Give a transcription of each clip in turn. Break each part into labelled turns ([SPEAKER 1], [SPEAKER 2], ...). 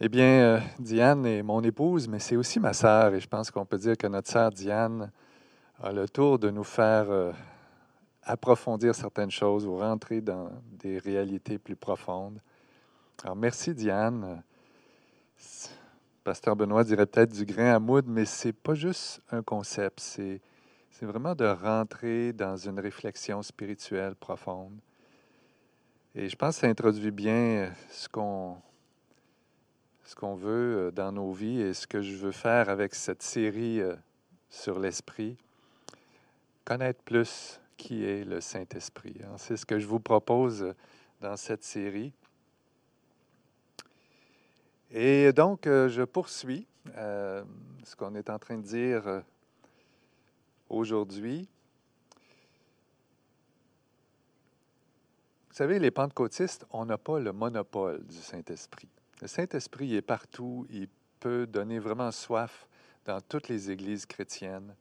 [SPEAKER 1] Eh bien, euh, Diane est mon épouse, mais c'est aussi ma sœur, et je pense qu'on peut dire que notre sœur Diane a le tour de nous faire euh, approfondir certaines choses ou rentrer dans des réalités plus profondes. Alors, merci Diane. Pasteur Benoît dirait peut-être du grain à moudre, mais c'est pas juste un concept, c'est, c'est vraiment de rentrer dans une réflexion spirituelle profonde. Et je pense que ça introduit bien euh, ce qu'on, ce qu'on veut euh, dans nos vies et ce que je veux faire avec cette série euh, sur l'Esprit. Connaître plus qui est le Saint-Esprit. Hein. C'est ce que je vous propose dans cette série. Et donc, je poursuis ce qu'on est en train de dire aujourd'hui. Vous savez, les pentecôtistes, on n'a pas le monopole du Saint-Esprit. Le Saint-Esprit est partout. Il peut donner vraiment soif dans toutes les églises chrétiennes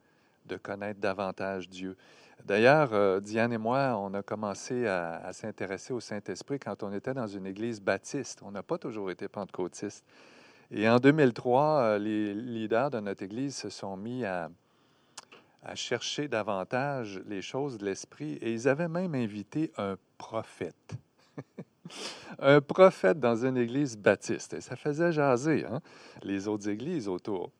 [SPEAKER 1] de connaître davantage Dieu. D'ailleurs, euh, Diane et moi, on a commencé à, s'intéresser au Saint-Esprit quand on était dans une église baptiste. On n'a pas toujours été pentecôtiste. Et en 2003, euh, les leaders de notre église se sont mis à, à chercher davantage les choses de l'Esprit et ils avaient même invité un prophète. un prophète dans une église baptiste. Et ça faisait jaser hein, les autres églises autour.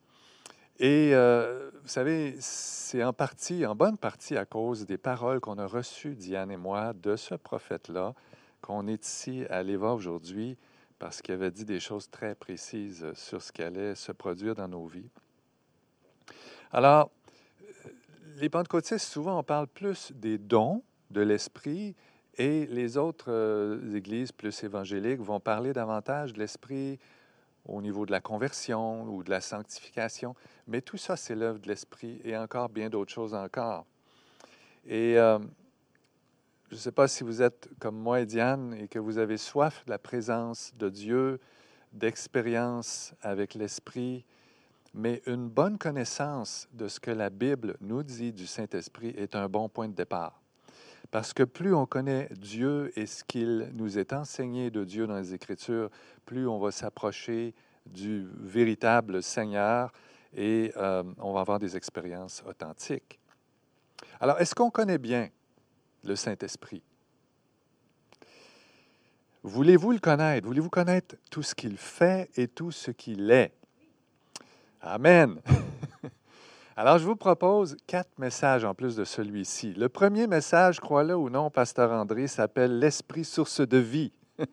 [SPEAKER 1] Et euh, vous savez, c'est en partie, en bonne partie à cause des paroles qu'on a reçues, Diane et moi, de ce prophète-là, qu'on est ici à l'Éva aujourd'hui, parce qu'il avait dit des choses très précises sur ce qui allait se produire dans nos vies. Alors, les pentecôtistes, souvent, on parle plus des dons de l'esprit et les autres euh, églises plus évangéliques vont parler davantage de l'esprit au niveau de la conversion ou de la sanctification. Mais tout ça, c'est l'œuvre de l'esprit et encore bien d'autres choses encore. Et euh, je ne sais pas si vous êtes comme moi et Diane et que vous avez soif de la présence de Dieu, d'expérience avec l'esprit, mais une bonne connaissance de ce que la Bible nous dit du Saint-Esprit est un bon point de départ. Parce que plus on connaît Dieu et ce qu'il nous est enseigné de Dieu dans les Écritures, plus on va s'approcher du véritable Seigneur et euh, on va avoir des expériences authentiques. Alors, est-ce qu'on connaît bien le Saint-Esprit? Voulez-vous le connaître? Voulez-vous connaître tout ce qu'il fait et tout ce qu'il est? Amen. Alors, je vous propose quatre messages en plus de celui-ci. Le premier message, crois-le ou non, Pasteur André, s'appelle L'Esprit source de vie.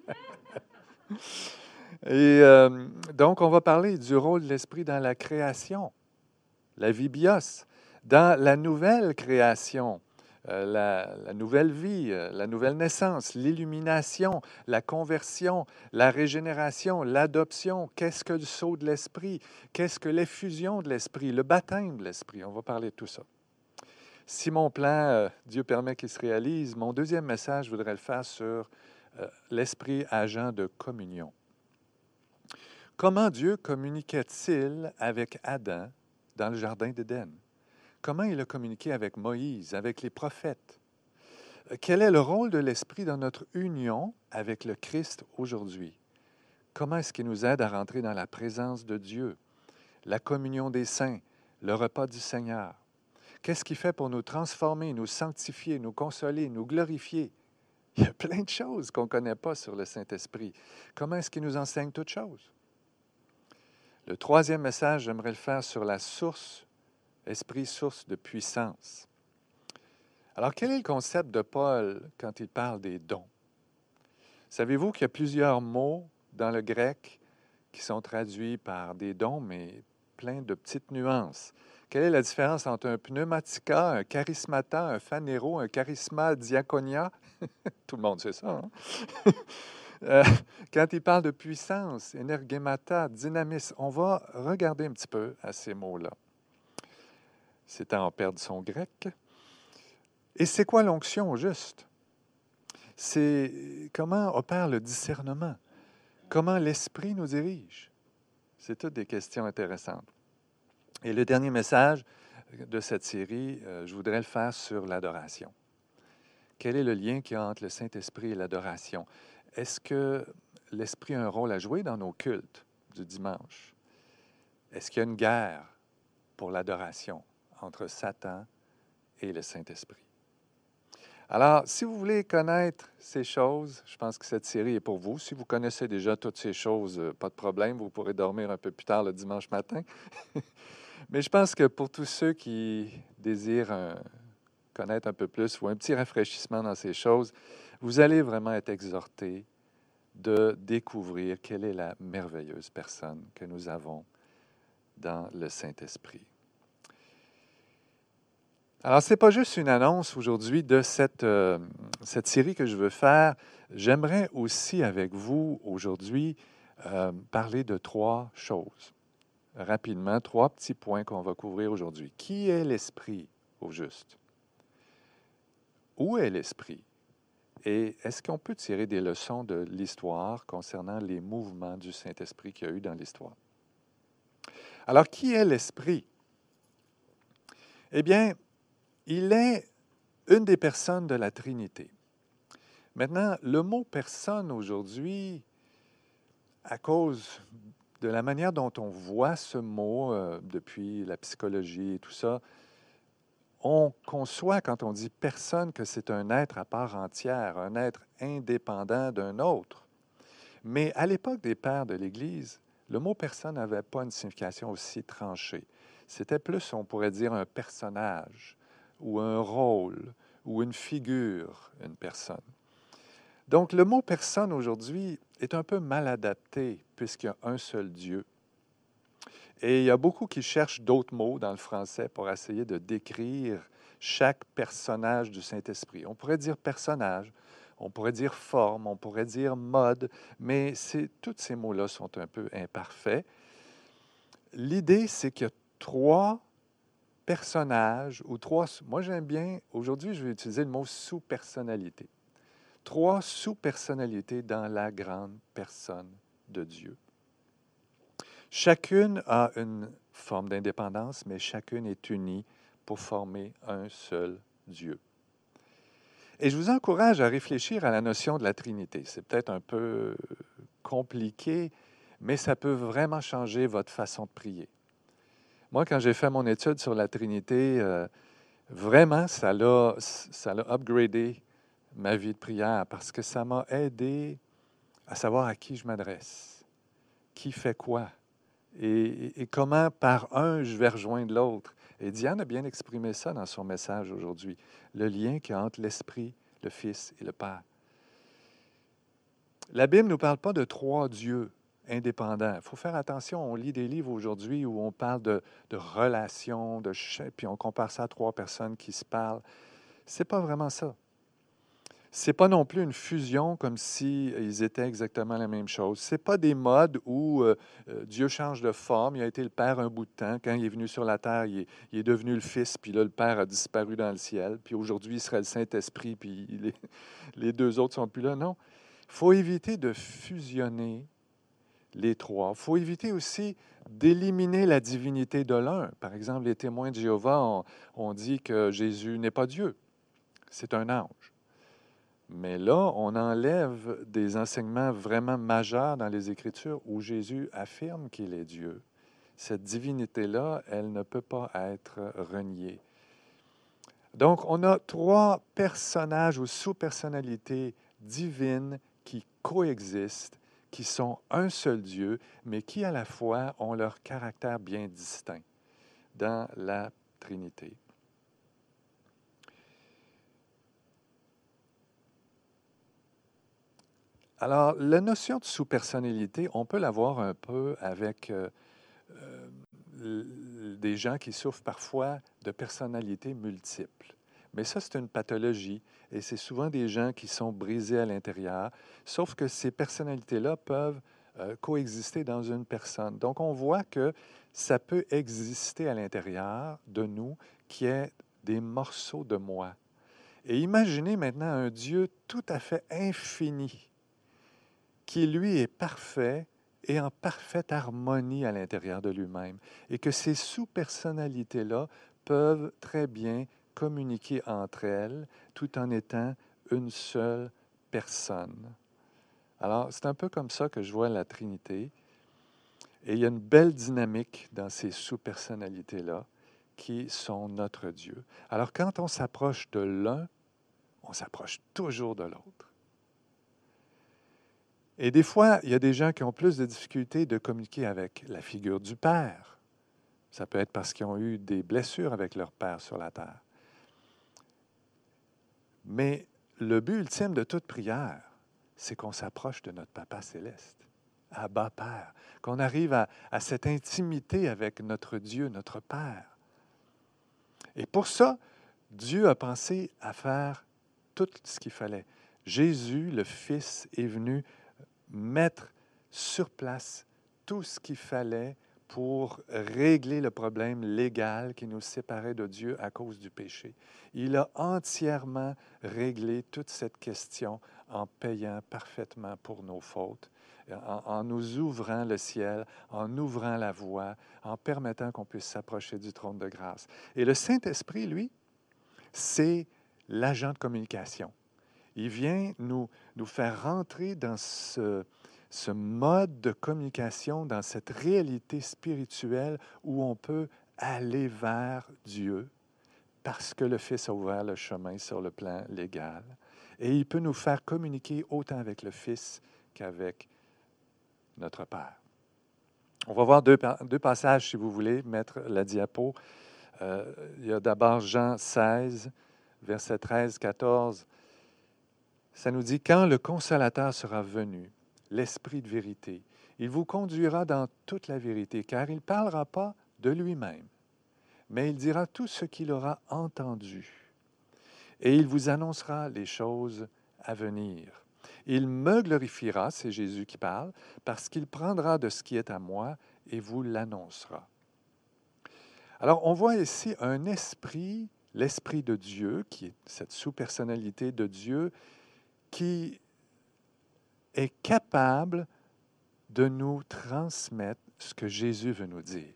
[SPEAKER 1] Et euh, donc, on va parler du rôle de l'Esprit dans la création, la vie bios, dans la nouvelle création, euh, la, nouvelle vie, euh, la nouvelle naissance, l'illumination, la conversion, la régénération, l'adoption. Qu'est-ce que le saut de l'esprit? Qu'est-ce que l'effusion de l'esprit? Le baptême de l'esprit? On va parler de tout ça. Si mon plan, euh, Dieu permet qu'il se réalise, mon deuxième message, je voudrais le faire sur l'esprit agent de communion. Comment Dieu communiquait-il avec Adam dans le Jardin d'Éden? Comment il a communiqué avec Moïse, avec les prophètes? Euh, quel est le rôle de l'Esprit dans notre union avec le Christ aujourd'hui? Comment est-ce qu'il nous aide à rentrer dans la présence de Dieu, la communion des saints, le repas du Seigneur? Qu'est-ce qu'il fait pour nous transformer, nous sanctifier, nous consoler, nous glorifier? Il y a plein de choses qu'on ne connaît pas sur le Saint-Esprit. Comment est-ce qu'il nous enseigne toutes choses? Le troisième message, j'aimerais le faire sur la source Esprit source de puissance. Alors, quel est le concept de Paul quand il parle des dons? Savez-vous qu'il y a plusieurs mots dans le grec qui sont traduits par des dons, mais plein de petites nuances? Quelle est la différence entre un pneumatica, un charismata, un phanéro, un charisma diaconia? Tout le monde sait ça. Hein? Euh, quand il parle de puissance, énergémata, dynamisme, on va regarder un petit peu à ces mots-là. C'est à en perdre son grec. Et c'est quoi l'onction au juste? C'est comment opère le discernement? Comment l'esprit nous dirige? C'est toutes des questions intéressantes. Et le dernier message de cette série, euh, je voudrais le faire sur l'adoration. Quel est le lien qu'il y a entre le Saint-Esprit et l'adoration? Est-ce que l'Esprit a un rôle à jouer dans nos cultes du dimanche? Est-ce qu'il y a une guerre pour l'adoration? Entre Satan et le Saint-Esprit? Alors, si vous voulez connaître ces choses, je pense que cette série est pour vous. Si vous connaissez déjà toutes ces choses, euh, pas de problème, vous pourrez dormir un peu plus tard le dimanche matin. Mais je pense que pour tous ceux qui désirent connaître un peu plus ou un petit rafraîchissement dans ces choses, vous allez vraiment être exhortés de découvrir quelle est la merveilleuse personne que nous avons dans le Saint-Esprit. Alors, ce n'est pas juste une annonce aujourd'hui de cette, euh, cette série que je veux faire. J'aimerais aussi avec vous aujourd'hui euh, parler de trois choses. Rapidement, trois petits points qu'on va couvrir aujourd'hui. Qui est l'Esprit au juste? Où est l'Esprit? Et est-ce qu'on peut tirer des leçons de l'histoire concernant les mouvements du Saint-Esprit qu'il y a eu dans l'histoire? Alors, qui est l'Esprit? Eh bien, il est une des personnes de la Trinité. Maintenant, le mot personne aujourd'hui, à cause de la manière dont on voit ce mot euh, depuis la psychologie et tout ça, on conçoit quand on dit personne que c'est un être à part entière, un être indépendant d'un autre. Mais à l'époque des pères de l'Église, le mot personne n'avait pas une signification aussi tranchée. C'était plus, on pourrait dire, un personnage, ou un rôle ou une figure, une personne. Donc le mot personne aujourd'hui est un peu mal adapté puisqu'il y a un seul Dieu. Et il y a beaucoup qui cherchent d'autres mots dans le français pour essayer de décrire chaque personnage du Saint-Esprit. On pourrait dire personnage, on pourrait dire forme, on pourrait dire mode, mais tous ces mots-là sont un peu imparfaits. L'idée, c'est qu'il y a trois personnages ou trois... Moi, j'aime bien, aujourd'hui, je vais utiliser le mot sous-personnalité. Trois sous-personnalités dans la grande personne de Dieu. Chacune a une forme d'indépendance, mais chacune est unie pour former un seul Dieu. Et je vous encourage à réfléchir à la notion de la Trinité. C'est peut-être un peu compliqué, mais ça peut vraiment changer votre façon de prier. Moi, quand j'ai fait mon étude sur la Trinité, euh, vraiment, ça l'a, upgradé ma vie de prière parce que ça m'a aidé à savoir à qui je m'adresse, qui fait quoi, et, comment par un je vais rejoindre l'autre. Et Diane a bien exprimé ça dans son message aujourd'hui, le lien qu'il y entre l'Esprit, le Fils et le Père. La Bible ne nous parle pas de trois dieux indépendant. Il faut faire attention. On lit des livres aujourd'hui où on parle de, relations, de puis on compare ça à trois personnes qui se parlent. C'est pas vraiment ça. C'est pas non plus une fusion comme si ils étaient exactement la même chose. C'est pas des modes où euh, euh, Dieu change de forme. Il a été le Père un bout de temps. Quand il est venu sur la terre, il est, devenu le Fils, puis là, le Père a disparu dans le ciel. Puis aujourd'hui, il serait le Saint-Esprit, puis les, les deux autres sont plus là. Non. Il faut éviter de fusionner les trois. Il faut éviter aussi d'éliminer la divinité de l'un. Par exemple, les témoins de Jéhovah ont, dit que Jésus n'est pas Dieu, c'est un ange. Mais là, on enlève des enseignements vraiment majeurs dans les Écritures où Jésus affirme qu'il est Dieu. Cette divinité-là, elle ne peut pas être reniée. Donc, on a trois personnages ou sous-personnalités divines qui coexistent qui sont un seul Dieu, mais qui à la fois ont leur caractère bien distinct dans la Trinité. Alors, la notion de sous-personnalité, on peut l'avoir un peu avec euh, euh, des gens qui souffrent parfois de personnalités multiples. Mais ça, c'est une pathologie et c'est souvent des gens qui sont brisés à l'intérieur, sauf que ces personnalités-là peuvent euh, coexister dans une personne. Donc, on voit que ça peut exister à l'intérieur de nous qui est des morceaux de moi. Et imaginez maintenant un Dieu tout à fait infini, qui lui est parfait et en parfaite harmonie à l'intérieur de lui-même, et que ces sous-personnalités-là peuvent très bien communiquer entre elles tout en étant une seule personne. Alors, c'est un peu comme ça que je vois la Trinité. Et il y a une belle dynamique dans ces sous-personnalités-là qui sont notre Dieu. Alors, quand on s'approche de l'un, on s'approche toujours de l'autre. Et des fois, il y a des gens qui ont plus de difficultés de communiquer avec la figure du Père. Ça peut être parce qu'ils ont eu des blessures avec leur Père sur la terre. Mais le but ultime de toute prière, c'est qu'on s'approche de notre Papa céleste, Abba Père, qu'on arrive à, à, cette intimité avec notre Dieu, notre Père. Et pour ça, Dieu a pensé à faire tout ce qu'il fallait. Jésus, le Fils, est venu mettre sur place tout ce qu'il fallait pour régler le problème légal qui nous séparait de Dieu à cause du péché. Il a entièrement réglé toute cette question en payant parfaitement pour nos fautes, en, nous ouvrant le ciel, en ouvrant la voie, en permettant qu'on puisse s'approcher du trône de grâce. Et le Saint-Esprit, lui, c'est l'agent de communication. Il vient nous, nous faire rentrer dans ce, ce mode de communication, dans cette réalité spirituelle où on peut aller vers Dieu parce que le Fils a ouvert le chemin sur le plan légal. Et il peut nous faire communiquer autant avec le Fils qu'avec notre Père. On va voir deux, passages, si vous voulez, mettre la diapo. Euh, il y a d'abord Jean 16, versets 13, 14. Ça nous dit, quand le consolateur sera venu, l'Esprit de vérité. Il vous conduira dans toute la vérité, car il ne parlera pas de lui-même, mais il dira tout ce qu'il aura entendu. Et il vous annoncera les choses à venir. Il me glorifiera, c'est Jésus qui parle, parce qu'il prendra de ce qui est à moi et vous l'annoncera. Alors, on voit ici un esprit, l'esprit de Dieu, qui est cette sous-personnalité de Dieu, qui est capable de nous transmettre ce que Jésus veut nous dire.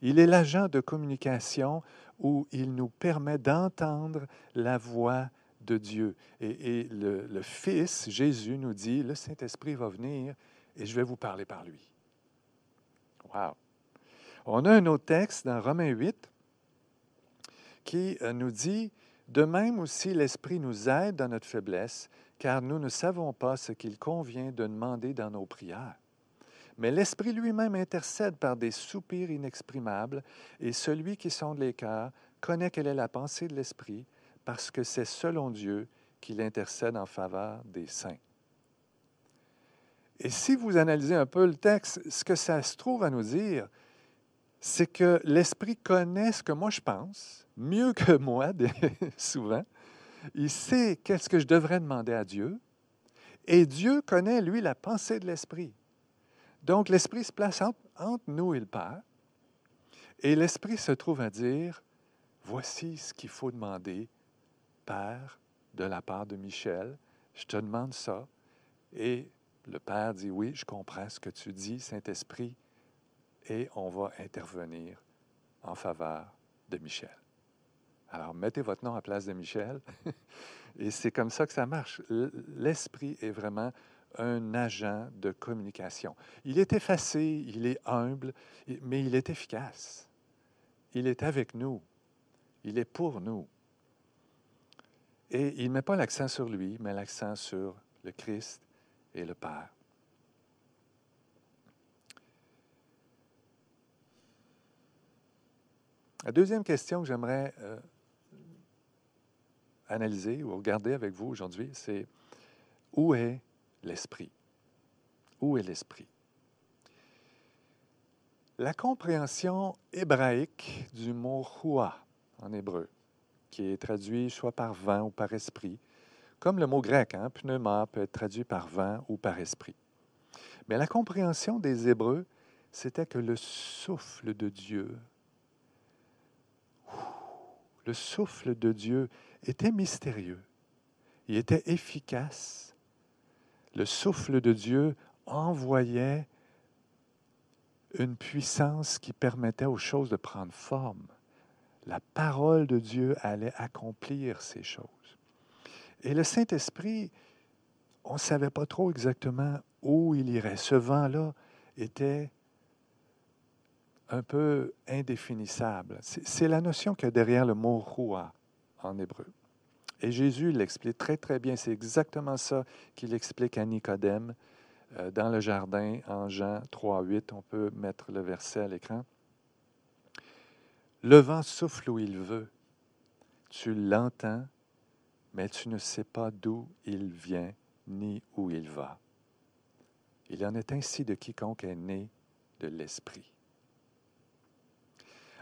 [SPEAKER 1] Il est l'agent de communication où il nous permet d'entendre la voix de Dieu. Et, le, le, Fils, Jésus, nous dit, le Saint-Esprit va venir et je vais vous parler par lui. Wow. On a un autre texte dans Romains 8 qui euh, nous dit, de même aussi l'Esprit nous aide dans notre faiblesse, car nous ne savons pas ce qu'il convient de demander dans nos prières. Mais l'Esprit lui-même intercède par des soupirs inexprimables, et celui qui sonde les cœurs connaît quelle est la pensée de l'Esprit, parce que c'est selon Dieu qu'il intercède en faveur des saints. Et si vous analysez un peu le texte, ce que ça se trouve à nous dire, c'est que l'Esprit connaît ce que moi je pense, mieux que moi, souvent, il sait qu'est-ce que je devrais demander à Dieu. Et Dieu connaît, lui, la pensée de l'Esprit. Donc, l'Esprit se place entre, nous et le Père. Et l'Esprit se trouve à dire, voici ce qu'il faut demander, Père, de la part de Michel. Je te demande ça. Et le Père dit, oui, je comprends ce que tu dis, Saint-Esprit. Et on va intervenir en faveur de Michel. Alors, mettez votre nom à place de Michel. Et c'est comme ça que ça marche. L'esprit est vraiment un agent de communication. Il est effacé, il est humble, mais il est efficace. Il est avec nous. Il est pour nous. Et il ne met pas l'accent sur lui, mais l'accent sur le Christ et le Père. La deuxième question que j'aimerais euh, analyser ou regarder avec vous aujourd'hui, c'est où est l'esprit? Où est l'esprit? La compréhension hébraïque du mot hua en hébreu, qui est traduit soit par vent ou par esprit, comme le mot grec, hein, pneuma, peut être traduit par vent ou par esprit. Mais la compréhension des Hébreux, c'était que le souffle de Dieu, le souffle de Dieu était mystérieux, il était efficace. Le souffle de Dieu envoyait une puissance qui permettait aux choses de prendre forme. La parole de Dieu allait accomplir ces choses. Et le Saint-Esprit, on ne savait pas trop exactement où il irait. Ce vent-là était un peu indéfinissable. C'est la notion qu'il y a derrière le mot roi en hébreu. Et Jésus l'explique très, très bien. C'est exactement ça qu'il explique à Nicodème euh, dans le jardin en Jean 3, 8. On peut mettre le verset à l'écran. Le vent souffle où il veut. Tu l'entends, mais tu ne sais pas d'où il vient ni où il va. Il en est ainsi de quiconque est né de l'Esprit.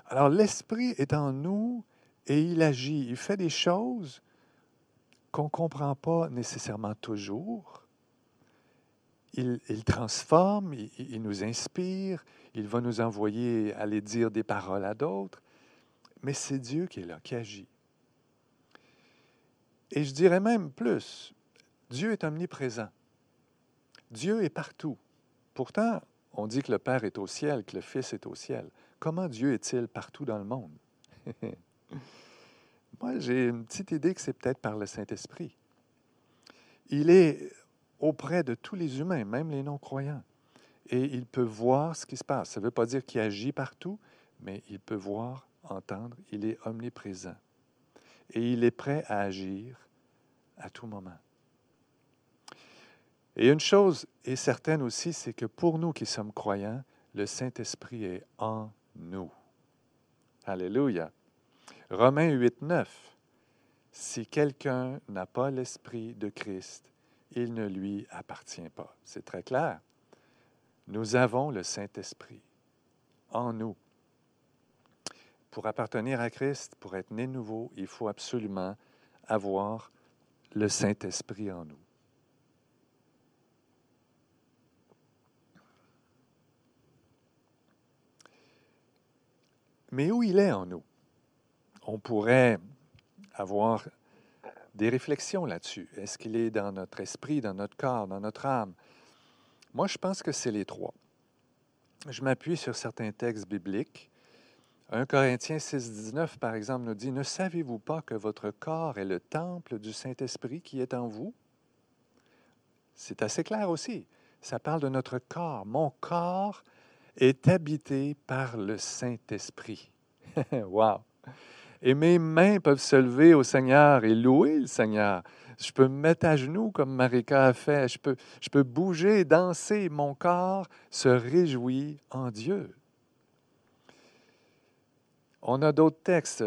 [SPEAKER 1] Alors l'Esprit est en nous et il agit, il fait des choses qu'on ne comprend pas nécessairement toujours. Il, transforme, il, il, nous inspire, il va nous envoyer aller dire des paroles à d'autres, mais c'est Dieu qui est là, qui agit. Et je dirais même plus, Dieu est omniprésent. Dieu est partout. Pourtant, on dit que le Père est au ciel, que le Fils est au ciel. Comment Dieu est-il partout dans le monde? Moi, j'ai une petite idée que c'est peut-être par le Saint-Esprit. Il est auprès de tous les humains, même les non-croyants. Et il peut voir ce qui se passe. Ça ne veut pas dire qu'il agit partout, mais il peut voir, entendre. Il est omniprésent. Et il est prêt à agir à tout moment. Et une chose est certaine aussi, c'est que pour nous qui sommes croyants, le Saint-Esprit est en nous. Alléluia. Romains 8, 9. Si quelqu'un n'a pas l'Esprit de Christ, il ne lui appartient pas. C'est très clair. Nous avons le Saint-Esprit en nous. Pour appartenir à Christ, pour être né nouveau, il faut absolument avoir le Saint-Esprit en nous. Mais où il est en nous? On pourrait avoir des réflexions là-dessus. Est-ce qu'il est dans notre esprit, dans notre corps, dans notre âme? Moi, je pense que c'est les trois. Je m'appuie sur certains textes bibliques. 1 Corinthiens 6, 19, par exemple, nous dit, Ne savez-vous pas que votre corps est le temple du Saint-Esprit qui est en vous? C'est assez clair aussi. Ça parle de notre corps. Mon corps est habité par le Saint-Esprit. wow! Et mes mains peuvent se lever au Seigneur et louer le Seigneur. Je peux me mettre à genoux comme Marika a fait. Je peux, je peux bouger, danser. Mon corps se réjouit en Dieu. On a d'autres textes,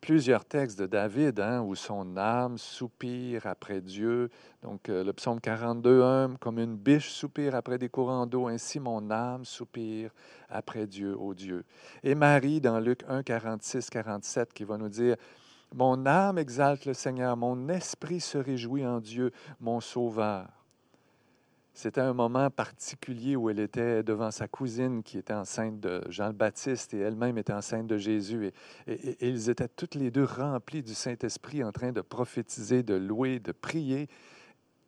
[SPEAKER 1] plusieurs textes de David, hein, où son âme soupire après Dieu. Donc, euh, le psaume 42, 1, comme une biche soupire après des courants d'eau, ainsi mon âme soupire après Dieu, ô Dieu. Et Marie, dans Luc 1, 46, 47, qui va nous dire Mon âme exalte le Seigneur, mon esprit se réjouit en Dieu, mon Sauveur. C'était un moment particulier où elle était devant sa cousine qui était enceinte de Jean le Baptiste et elle-même était enceinte de Jésus. Et, ils étaient toutes les deux remplis du Saint-Esprit en train de prophétiser, de louer, de prier.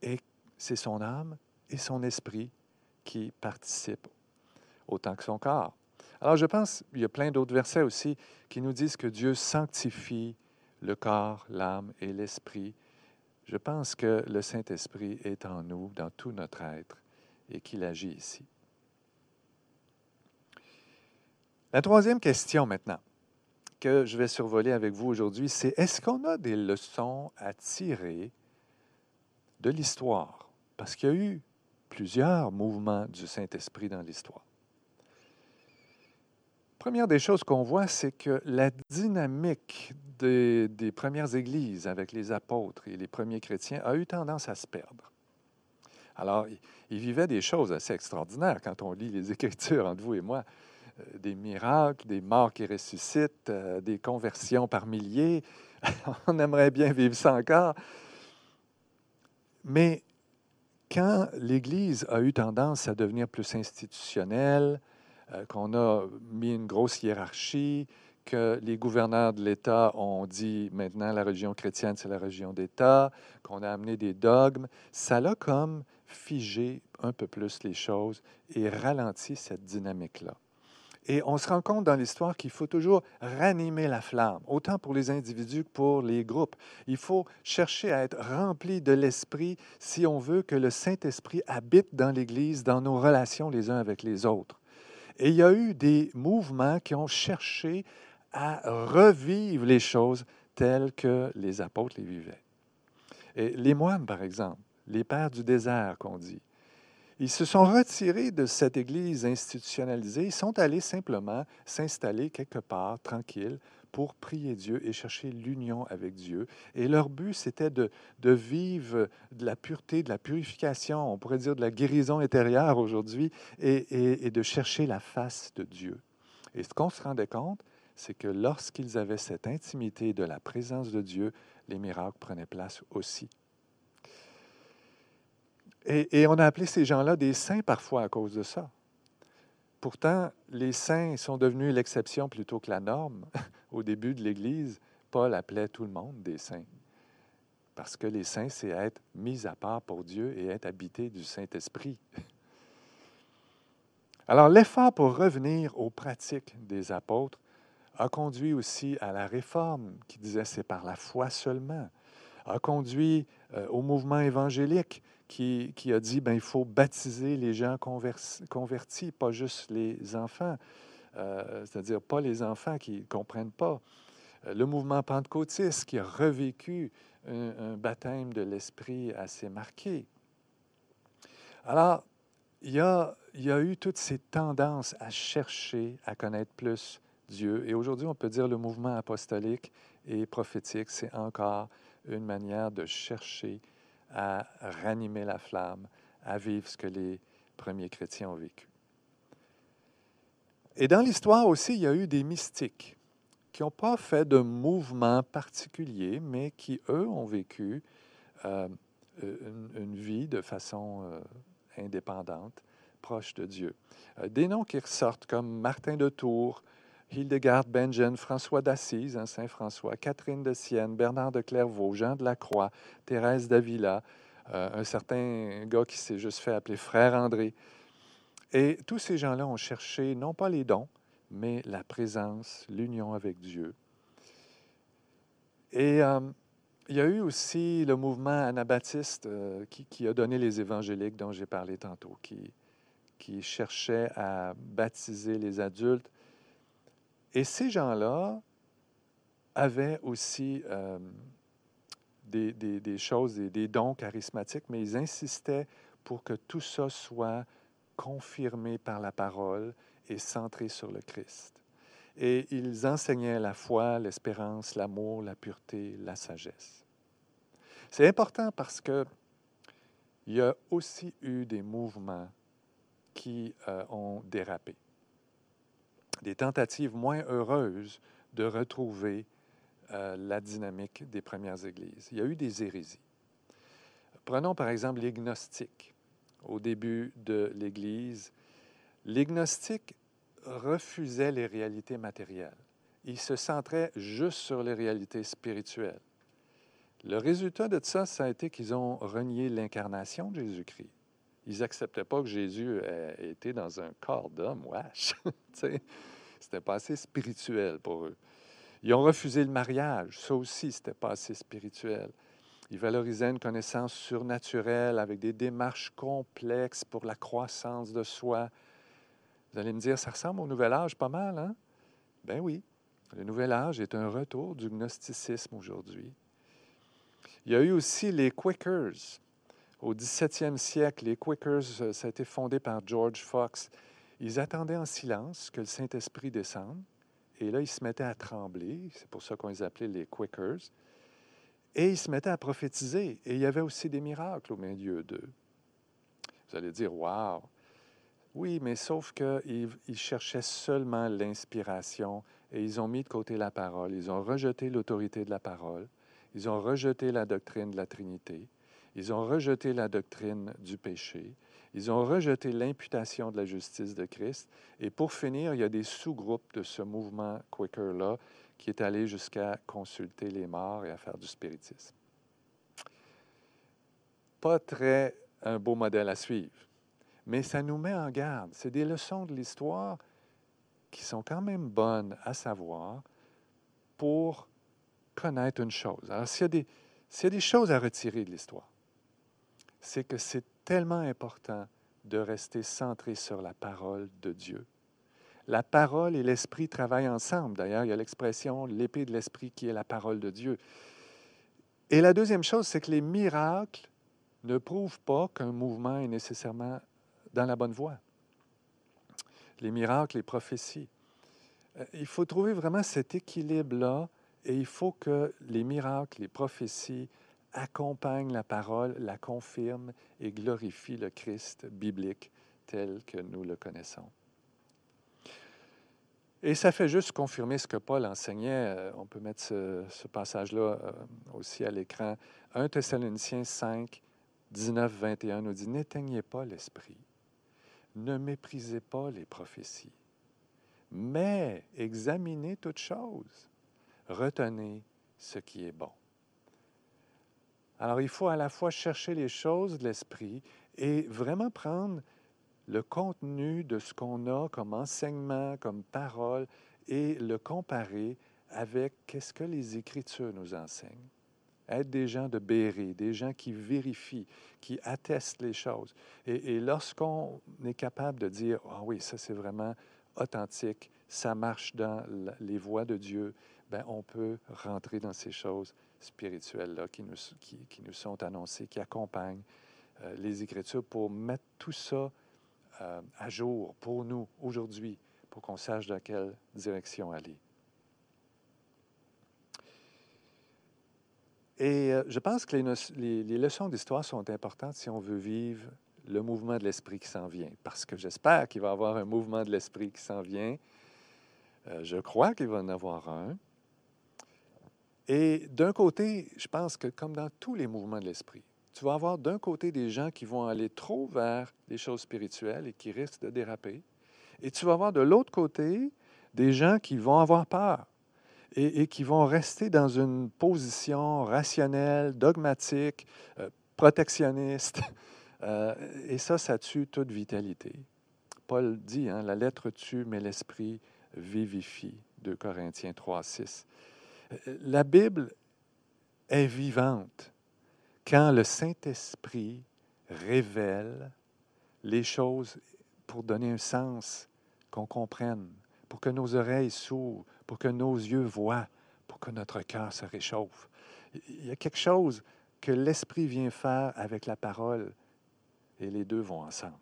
[SPEAKER 1] Et c'est son âme et son esprit qui participent autant que son corps. Alors je pense, il y a plein d'autres versets aussi qui nous disent que Dieu sanctifie le corps, l'âme et l'esprit je pense que le Saint-Esprit est en nous, dans tout notre être, et qu'il agit ici. La troisième question maintenant que je vais survoler avec vous aujourd'hui, c'est est-ce qu'on a des leçons à tirer de l'histoire? Parce qu'il y a eu plusieurs mouvements du Saint-Esprit dans l'histoire. Première des choses qu'on voit, c'est que la dynamique des, premières églises avec les apôtres et les premiers chrétiens a eu tendance à se perdre. Alors, ils vivaient des choses assez extraordinaires quand on lit les Écritures entre vous et moi. Euh, des miracles, des morts qui ressuscitent, euh, des conversions par milliers. on aimerait bien vivre ça encore. Mais quand l'Église a eu tendance à devenir plus institutionnelle, euh, qu'on a mis une grosse hiérarchie, que les gouverneurs de l'État ont dit maintenant la religion chrétienne, c'est la religion d'État, qu'on a amené des dogmes, ça l'a comme figé un peu plus les choses et ralenti cette dynamique-là. Et on se rend compte dans l'histoire qu'il faut toujours ranimer la flamme, autant pour les individus que pour les groupes. Il faut chercher à être rempli de l'Esprit si on veut que le Saint-Esprit habite dans l'Église, dans nos relations les uns avec les autres. Et il y a eu des mouvements qui ont cherché à revivre les choses telles que les apôtres les vivaient. Et les moines, par exemple, les pères du désert qu'on dit, ils se sont retirés de cette Église institutionnalisée. Ils sont allés simplement s'installer quelque part, tranquille, pour prier Dieu et chercher l'union avec Dieu. Et leur but, c'était de, de, vivre de la pureté, de la purification, on pourrait dire de la guérison intérieure aujourd'hui, et, et, et de chercher la face de Dieu. Et ce qu'on se rendait compte, c'est que lorsqu'ils avaient cette intimité de la présence de Dieu, les miracles prenaient place aussi. Et, on a appelé ces gens-là des saints parfois à cause de ça. Pourtant, les saints sont devenus l'exception plutôt que la norme. Au début de l'Église, Paul appelait tout le monde des saints. Parce que les saints, c'est être mis à part pour Dieu et être habité du Saint-Esprit. Alors, l'effort pour revenir aux pratiques des apôtres a conduit aussi à la réforme qui disait c'est par la foi seulement, a conduit euh, au mouvement évangélique qui, a dit ben, il faut baptiser les gens convertis, pas juste les enfants, euh, c'est-à-dire pas les enfants qui ne comprennent pas. Euh, le mouvement pentecôtiste qui a revécu un, baptême de l'Esprit assez marqué. Alors, il y, a, il y a eu toutes ces tendances à chercher à connaître plus Dieu. Et aujourd'hui, on peut dire le mouvement apostolique et prophétique, c'est encore une manière de chercher à ranimer la flamme, à vivre ce que les premiers chrétiens ont vécu. Et dans l'histoire aussi, il y a eu des mystiques qui n'ont pas fait de mouvement particulier, mais qui, eux, ont vécu euh, une, vie de façon euh, indépendante, proche de Dieu. Euh, des noms qui ressortent comme Martin de Tours, Hildegard Benjen, François d'Assise, hein, Saint François, Catherine de Sienne, Bernard de Clairvaux, Jean de la Croix, Thérèse d'Avila, euh, un certain gars qui s'est juste fait appeler Frère André. Et tous ces gens-là ont cherché non pas les dons, mais la présence, l'union avec Dieu. Et euh, il y a eu aussi le mouvement anabaptiste euh, qui, a donné les évangéliques dont j'ai parlé tantôt, qui, qui cherchait à baptiser les adultes et ces gens-là avaient aussi euh, des, des, choses, des, dons charismatiques, mais ils insistaient pour que tout ça soit confirmé par la parole et centré sur le Christ. Et ils enseignaient la foi, l'espérance, l'amour, la pureté, la sagesse. C'est important parce que il y a aussi eu des mouvements qui euh, ont dérapé des tentatives moins heureuses de retrouver euh, la dynamique des premières églises. Il y a eu des hérésies. Prenons par exemple les gnostiques. Au début de l'Église, les gnostiques refusaient les réalités matérielles. Ils se centraient juste sur les réalités spirituelles. Le résultat de ça, ça a été qu'ils ont renié l'incarnation de Jésus-Christ. Ils n'acceptaient pas que Jésus ait été dans un corps d'homme. Wesh! c'était pas assez spirituel pour eux. Ils ont refusé le mariage. Ça aussi, c'était pas assez spirituel. Ils valorisaient une connaissance surnaturelle avec des démarches complexes pour la croissance de soi. Vous allez me dire, ça ressemble au Nouvel Âge pas mal, hein? Ben oui. Le Nouvel Âge est un retour du gnosticisme aujourd'hui. Il y a eu aussi les Quakers. Au 17e siècle, les Quakers, euh, ça a été fondé par George Fox. Ils attendaient en silence que le Saint-Esprit descende. Et là, ils se mettaient à trembler. C'est pour ça qu'on les appelait les Quakers. Et ils se mettaient à prophétiser. Et il y avait aussi des miracles au milieu d'eux. Vous allez dire, waouh! Oui, mais sauf qu'ils ils cherchaient seulement l'inspiration et ils ont mis de côté la parole. Ils ont rejeté l'autorité de la parole. Ils ont rejeté la doctrine de la Trinité. Ils ont rejeté la doctrine du péché. Ils ont rejeté l'imputation de la justice de Christ. Et pour finir, il y a des sous-groupes de ce mouvement Quaker-là qui est allé jusqu'à consulter les morts et à faire du spiritisme. Pas très un beau modèle à suivre, mais ça nous met en garde. C'est des leçons de l'histoire qui sont quand même bonnes à savoir pour connaître une chose. Alors, s'il y a des, y a des choses à retirer de l'histoire, c'est que c'est tellement important de rester centré sur la parole de Dieu. La parole et l'esprit travaillent ensemble. D'ailleurs, il y a l'expression l'épée de l'esprit qui est la parole de Dieu. Et la deuxième chose, c'est que les miracles ne prouvent pas qu'un mouvement est nécessairement dans la bonne voie. Les miracles, les prophéties. Euh, il faut trouver vraiment cet équilibre-là et il faut que les miracles, les prophéties accompagnent la parole, la confirment et glorifient le Christ biblique tel que nous le connaissons. Et ça fait juste confirmer ce que Paul enseignait. Euh, on peut mettre ce, passage-là euh, aussi à l'écran. 1 Thessaloniciens 5, 19, 21 nous dit, N'éteignez pas l'esprit, ne méprisez pas les prophéties, mais examinez toutes choses, retenez ce qui est bon. Alors il faut à la fois chercher les choses de l'esprit et vraiment prendre le contenu de ce qu'on a comme enseignement, comme parole, et le comparer avec qu'est-ce que les Écritures nous enseignent être des gens de béret, des gens qui vérifient, qui attestent les choses. Et, lorsqu'on est capable de dire, ah oui, ça c'est vraiment authentique, ça marche dans les voies de Dieu, ben, on peut rentrer dans ces choses spirituelles-là qui nous, qui, nous sont annoncées, qui accompagnent euh, les Écritures pour mettre tout ça euh, à jour pour nous aujourd'hui, pour qu'on sache dans quelle direction aller. Et euh, je pense que les, leçons d'histoire sont importantes si on veut vivre le mouvement de l'esprit qui s'en vient, parce que j'espère qu'il va y avoir un mouvement de l'esprit qui s'en vient. Je crois qu'il va en avoir un. Et d'un côté, je pense que comme dans tous les mouvements de l'esprit, tu vas avoir d'un côté des gens qui vont aller trop vers les choses spirituelles et qui risquent de déraper. Et tu vas avoir de l'autre côté des gens qui vont avoir peur et, qui vont rester dans une position rationnelle, dogmatique, euh, protectionniste. Euh, et ça, ça tue toute vitalité. Paul dit, hein, la lettre tue, mais l'esprit vivifie. 2 Corinthiens 3, 6. La Bible est vivante quand le Saint-Esprit révèle les choses pour donner un sens, qu'on comprenne, pour que nos oreilles s'ouvrent, pour que nos yeux voient, pour que notre cœur se réchauffe. Il y a quelque chose que l'Esprit vient faire avec la parole et les deux vont ensemble.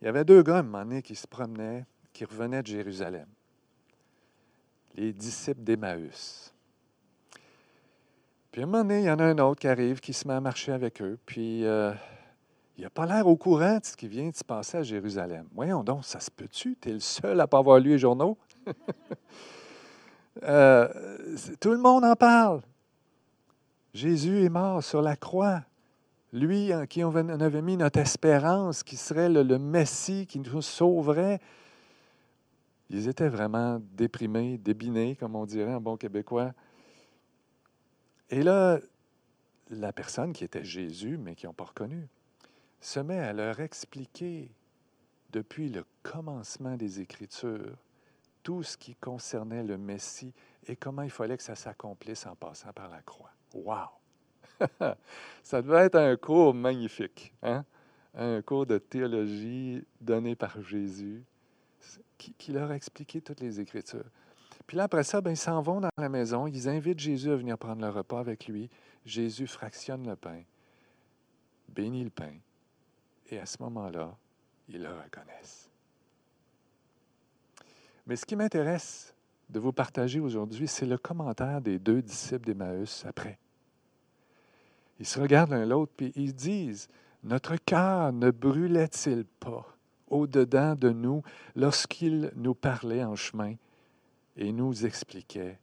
[SPEAKER 1] Il y avait deux gars, à un moment donné, qui se promenaient, qui revenaient de Jérusalem. Les disciples d'Emmaüs. Puis à un moment donné, il y en a un autre qui arrive, qui se met à marcher avec eux. Puis euh, il n'a pas l'air au courant de ce qui vient de se passer à Jérusalem. Voyons donc, ça se peut-tu? Tu es le seul à ne pas avoir lu les journaux? Euh, tout le monde en parle. Jésus est mort sur la croix. Lui en qui on avait mis notre espérance, qui serait le, le Messie, qui nous sauverait. Ils étaient vraiment déprimés, débinés, comme on dirait en bon québécois. Et là, la personne qui était Jésus, mais qui n'ont pas reconnu, se met à leur expliquer depuis le commencement des Écritures tout ce qui concernait le Messie et comment il fallait que ça s'accomplisse en passant par la croix. Wow! ça devait être un cours magnifique, hein? un cours de théologie donné par Jésus qui, leur a expliqué toutes les Écritures. Puis là, après ça, ben, ils s'en vont dans la maison, ils invitent Jésus à venir prendre le repas avec lui. Jésus fractionne le pain, bénit le pain, et à ce moment-là, ils le reconnaissent. Mais ce qui m'intéresse de vous partager aujourd'hui, c'est le commentaire des deux disciples d'Emmaüs après. Ils se regardent l'un l'autre, puis ils disent, Notre cœur ne brûlait-il pas au-dedans de nous lorsqu'il nous parlait en chemin et nous expliquait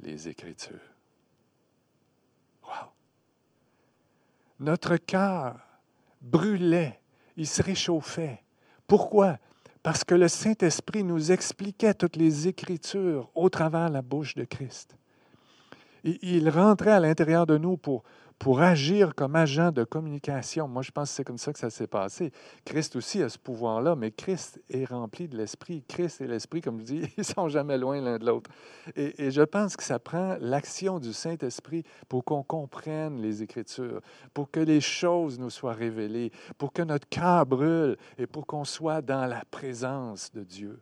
[SPEAKER 1] les Écritures. Wow! Notre cœur brûlait, il se réchauffait. Pourquoi? Parce que le Saint-Esprit nous expliquait toutes les Écritures au travers la bouche de Christ. il rentrait à l'intérieur de nous pour pour agir comme agent de communication. Moi, je pense que c'est comme ça que ça s'est passé. Christ aussi a ce pouvoir-là, mais Christ est rempli de l'Esprit. Christ et l'Esprit, comme je dis, ils sont jamais loin l'un de l'autre. Et, je pense que ça prend l'action du Saint-Esprit pour qu'on comprenne les Écritures, pour que les choses nous soient révélées, pour que notre cœur brûle et pour qu'on soit dans la présence de Dieu.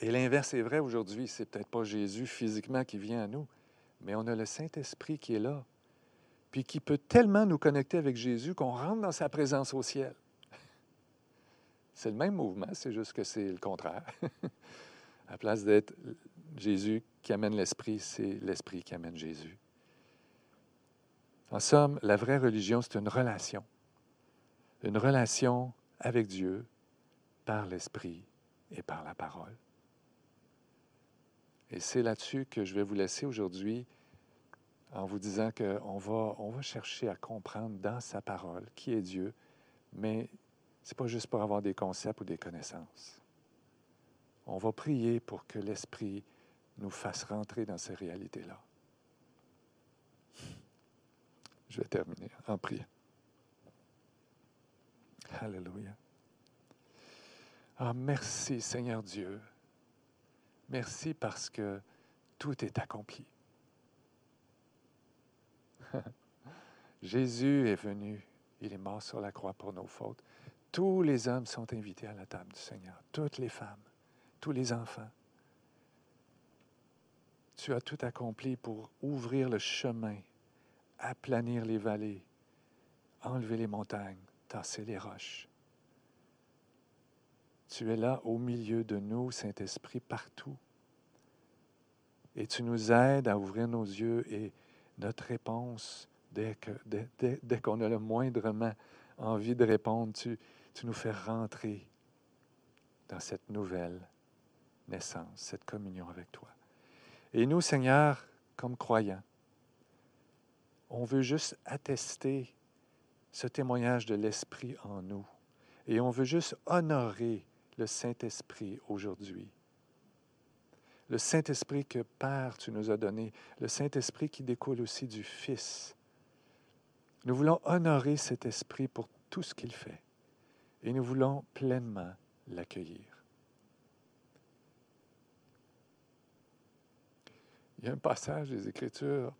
[SPEAKER 1] Et l'inverse est vrai aujourd'hui. C'est peut-être pas Jésus physiquement qui vient à nous, mais on a le Saint-Esprit qui est là, puis qui peut tellement nous connecter avec Jésus qu'on rentre dans sa présence au ciel. C'est le même mouvement, c'est juste que c'est le contraire. à place d'être Jésus qui amène l'Esprit, c'est l'Esprit qui amène Jésus. En somme, la vraie religion, c'est une relation. Une relation avec Dieu par l'Esprit et par la parole. Et c'est là-dessus que je vais vous laisser aujourd'hui en vous disant qu'on va, on va chercher à comprendre dans sa parole qui est Dieu, mais ce n'est pas juste pour avoir des concepts ou des connaissances. On va prier pour que l'Esprit nous fasse rentrer dans ces réalités-là. Je vais terminer en priant. Alléluia. Ah, merci Seigneur Dieu Merci parce que tout est accompli. Jésus est venu, il est mort sur la croix pour nos fautes. Tous les hommes sont invités à la table du Seigneur, toutes les femmes, tous les enfants. Tu as tout accompli pour ouvrir le chemin, aplanir les vallées, enlever les montagnes, tasser les roches. Tu es là au milieu de nous, Saint-Esprit, partout. Et tu nous aides à ouvrir nos yeux et notre réponse, dès, qu'on a le moindrement envie de répondre, tu, tu nous fais rentrer dans cette nouvelle naissance, cette communion avec toi. Et nous, Seigneur, comme croyants, on veut juste attester ce témoignage de l'Esprit en nous. Et on veut juste honorer le Saint-Esprit aujourd'hui. Le Saint-Esprit que Père, tu nous as donné, le Saint-Esprit qui découle aussi du Fils. Nous voulons honorer cet Esprit pour tout ce qu'il fait et nous voulons pleinement l'accueillir. Il y a un passage des Écritures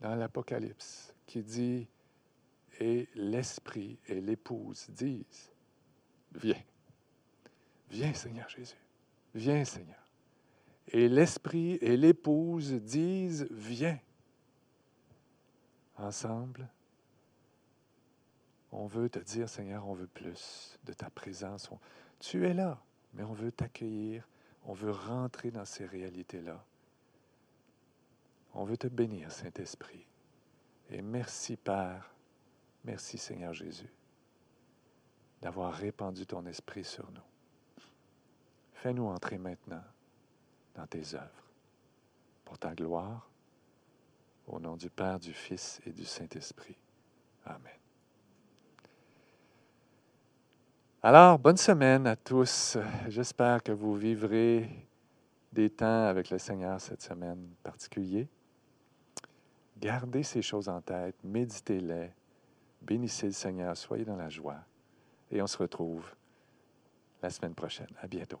[SPEAKER 1] dans l'Apocalypse qui dit, et l'Esprit et l'Épouse disent, Viens. Viens, Seigneur Jésus. Viens, Seigneur. Et l'Esprit et l'Épouse disent, Viens. Ensemble, on veut te dire, Seigneur, on veut plus de ta présence. tu es là, mais on veut t'accueillir. On veut rentrer dans ces réalités-là. On veut te bénir, Saint-Esprit. Et merci, Père. Merci, Seigneur Jésus d'avoir répandu ton esprit sur nous. Fais-nous entrer maintenant dans tes œuvres, pour ta gloire, au nom du Père, du Fils et du Saint-Esprit. Amen. Alors, bonne semaine à tous. J'espère que vous vivrez des temps avec le Seigneur cette semaine particulière. Gardez ces choses en tête, méditez-les, bénissez le Seigneur, soyez dans la joie et on se retrouve la semaine prochaine. À bientôt.